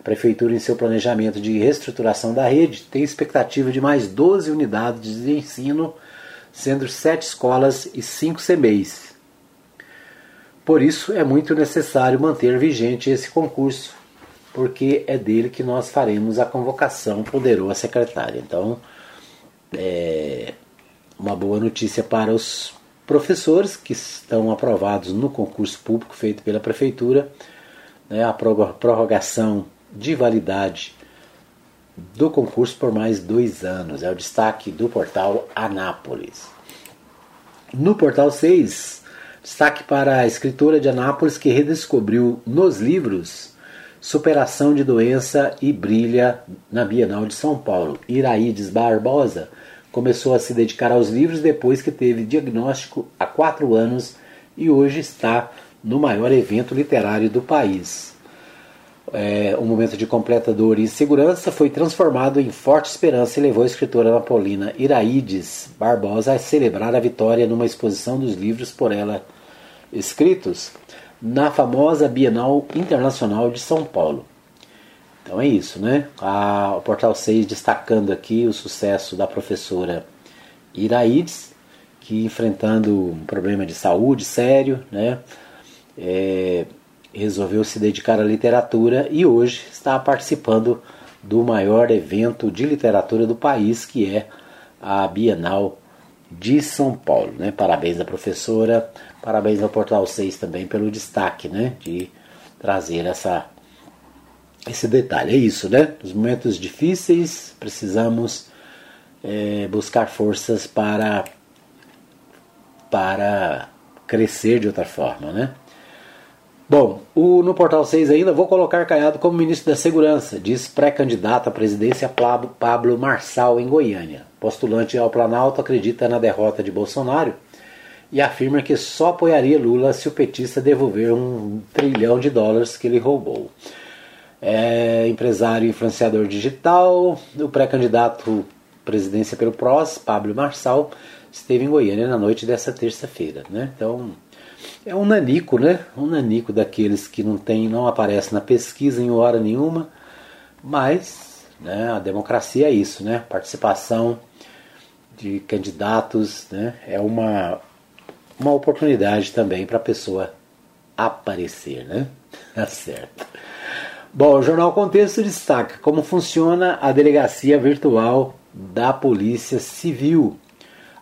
A Prefeitura, em seu planejamento de reestruturação da rede, tem expectativa de mais 12 unidades de ensino, sendo 7 escolas e 5 CMEIs. Por isso, é muito necessário manter vigente esse concurso, porque é dele que nós faremos a convocação, ponderou a secretária. Então, é uma boa notícia para os professores que estão aprovados no concurso público feito pela Prefeitura, né, a prorrogação de validade do concurso por mais dois anos. É o destaque do portal Anápolis. No portal 6, destaque para a escritora de Anápolis que redescobriu nos livros Superação de Doença e Brilha na Bienal de São Paulo. Iraídes Barbosa começou a se dedicar aos livros depois que teve diagnóstico há quatro anos e hoje está no maior evento literário do país é, um momento de completa dor e insegurança, foi transformado em forte esperança e levou a escritora napolina Iraídes Barbosa a celebrar a vitória numa exposição dos livros por ela escritos na famosa Bienal Internacional de São Paulo. Então é isso, né? A, o Portal 6 destacando aqui o sucesso da professora Iraídes, que enfrentando um problema de saúde sério, né? É, resolveu se dedicar à literatura e hoje está participando do maior evento de literatura do país, que é a Bienal de São Paulo. Né? Parabéns à professora, parabéns ao Portal 6 também pelo destaque né? de trazer essa, esse detalhe. É isso, né? Nos momentos difíceis precisamos é, buscar forças para, para crescer de outra forma, né? Bom, o, no Portal 6 ainda vou colocar Caiado como ministro da Segurança, diz pré-candidato à presidência Pablo Marçal em Goiânia. Postulante ao Planalto acredita na derrota de Bolsonaro e afirma que só apoiaria Lula se o petista devolver um trilhão de dólares que ele roubou. É empresário e influenciador digital, o pré-candidato presidência pelo PROS, Pablo Marçal, esteve em Goiânia na noite dessa terça-feira. Né? Então, é um nanico, né? Um nanico daqueles que não tem, não aparece na pesquisa em hora nenhuma, mas né, a democracia é isso, né? Participação de candidatos, né? É uma uma oportunidade também para a pessoa aparecer, né? (laughs) Tá certo. Bom, o Jornal Contexto destaca como funciona a delegacia virtual da Polícia Civil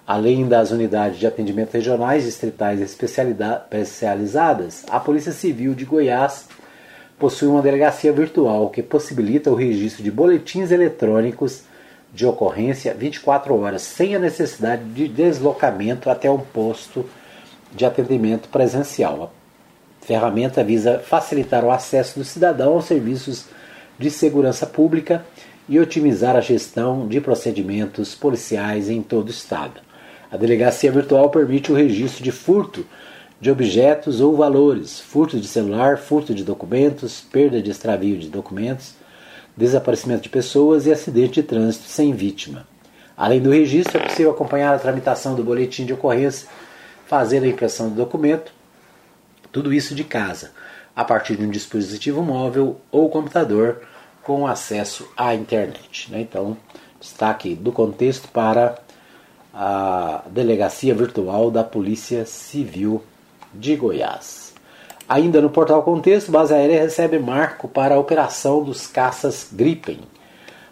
Além das unidades de atendimento regionais, distritais e especializadas, a Polícia Civil de Goiás possui uma delegacia virtual que possibilita o registro de boletins eletrônicos de ocorrência 24 horas, sem a necessidade de deslocamento até um posto de atendimento presencial. A ferramenta visa facilitar o acesso do cidadão aos serviços de segurança pública e otimizar a gestão de procedimentos policiais em todo o Estado. A delegacia virtual permite o registro de furto de objetos ou valores, furto de celular, furto de documentos, perda de extravio de documentos, desaparecimento de pessoas e acidente de trânsito sem vítima. Além do registro, é possível acompanhar a tramitação do boletim de ocorrência, fazer a impressão do documento, tudo isso de casa, a partir de um dispositivo móvel ou computador com acesso à internet. Né? Então, destaque do contexto para a Delegacia Virtual da Polícia Civil de Goiás. Ainda no portal Contexto, Base Aérea recebe marco para a operação dos caças Gripen.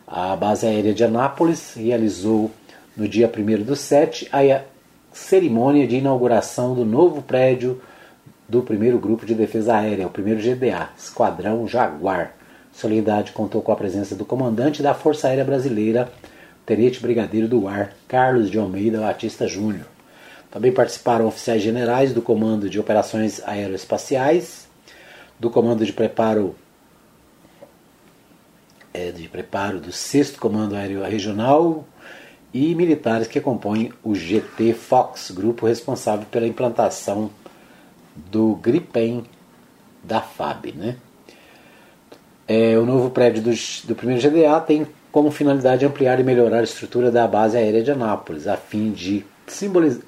A Base Aérea de Anápolis realizou no dia 1 do 7 a cerimônia de inauguração do novo prédio do primeiro Grupo de Defesa Aérea, o primeiro GDA, Esquadrão Jaguar. A solenidade contou com a presença do comandante da Força Aérea Brasileira, Tenente Brigadeiro do Ar, Carlos de Almeida Batista Júnior. Também participaram oficiais generais do Comando de Operações Aeroespaciais, do Comando de Preparo é, de preparo do 6 Comando Aéreo Regional e militares que compõem o GT Fox, grupo responsável pela implantação do Gripen da FAB. Né? É, o novo prédio do, do primeiro GDA tem como finalidade ampliar e melhorar a estrutura da base aérea de Anápolis, a fim de simbolizar,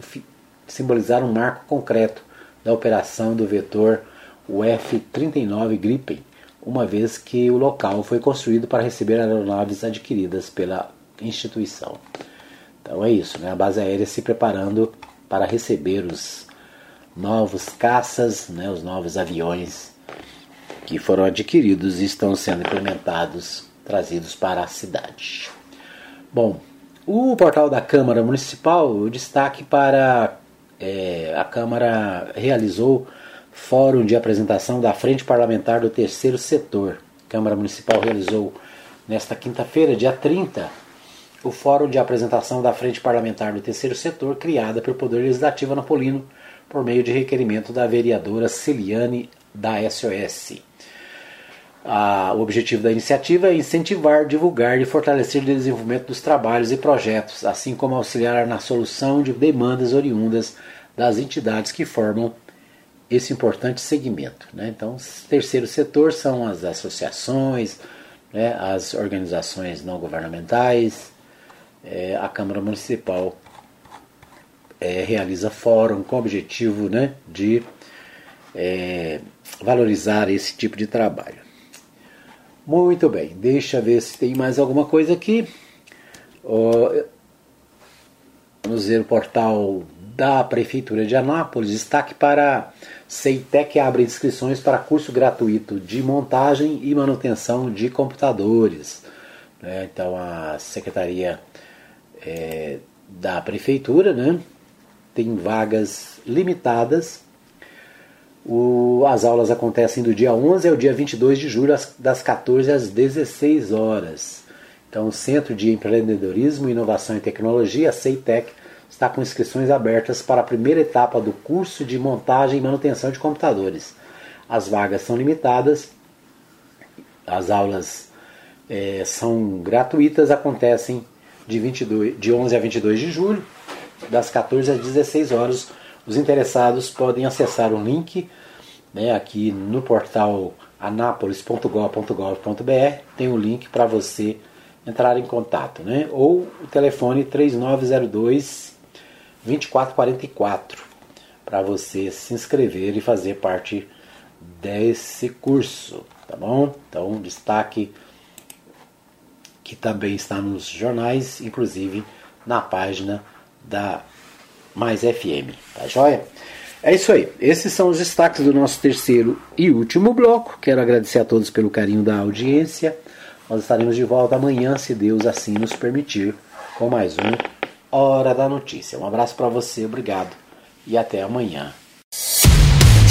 simbolizar um marco concreto da operação do vetor UF-39 Gripen, uma vez que o local foi construído para receber aeronaves adquiridas pela instituição. Então é isso, né? a base aérea se preparando para receber os novos caças, né? os novos aviões que foram adquiridos e estão sendo implementados, trazidos para a cidade. Bom, o portal da Câmara Municipal, o destaque para é, a Câmara realizou fórum de apresentação da Frente Parlamentar do Terceiro Setor. A Câmara Municipal realizou nesta quinta-feira, dia 30, o fórum de apresentação da Frente Parlamentar do Terceiro Setor, criada pelo Poder Legislativo Anapolino por meio de requerimento da vereadora Celiane da SOS. Ah, o objetivo da iniciativa é incentivar, divulgar e fortalecer o desenvolvimento dos trabalhos e projetos, assim como auxiliar na solução de demandas oriundas das entidades que formam esse importante segmento. Né? Então, terceiro setor são as associações, né, as organizações não governamentais, é, a Câmara Municipal é, realiza fórum com o objetivo né, de é, valorizar esse tipo de trabalho. Muito bem, deixa ver se tem mais alguma coisa aqui. vamos ver o portal da Prefeitura de Anápolis. Destaque para Ceitec abre inscrições para curso gratuito de montagem e manutenção de computadores. Né? Então a Secretaria é, da Prefeitura né, tem vagas limitadas o, as aulas acontecem do dia 11 ao dia 22 de julho, das 14 às 16 horas. Então, o Centro de Empreendedorismo, Inovação e Tecnologia, CEITEC, está com inscrições abertas para a primeira etapa do curso de montagem e manutenção de computadores. As vagas são limitadas, as aulas é, são gratuitas, acontecem de, 22, de 11 a 22 de julho, das 14 às 16 horas os interessados podem acessar o link né, aqui no portal anápolis.gov.br, tem o um link para você entrar em contato, né? ou o telefone 3902 2444 para você se inscrever e fazer parte desse curso, tá bom? Então, destaque que também está nos jornais, inclusive na página da mais FM, tá joia? É isso aí. Esses são os destaques do nosso terceiro e último bloco. Quero agradecer a todos pelo carinho da audiência. Nós estaremos de volta amanhã, se Deus assim nos permitir, com mais um Hora da Notícia. Um abraço para você, obrigado e até amanhã.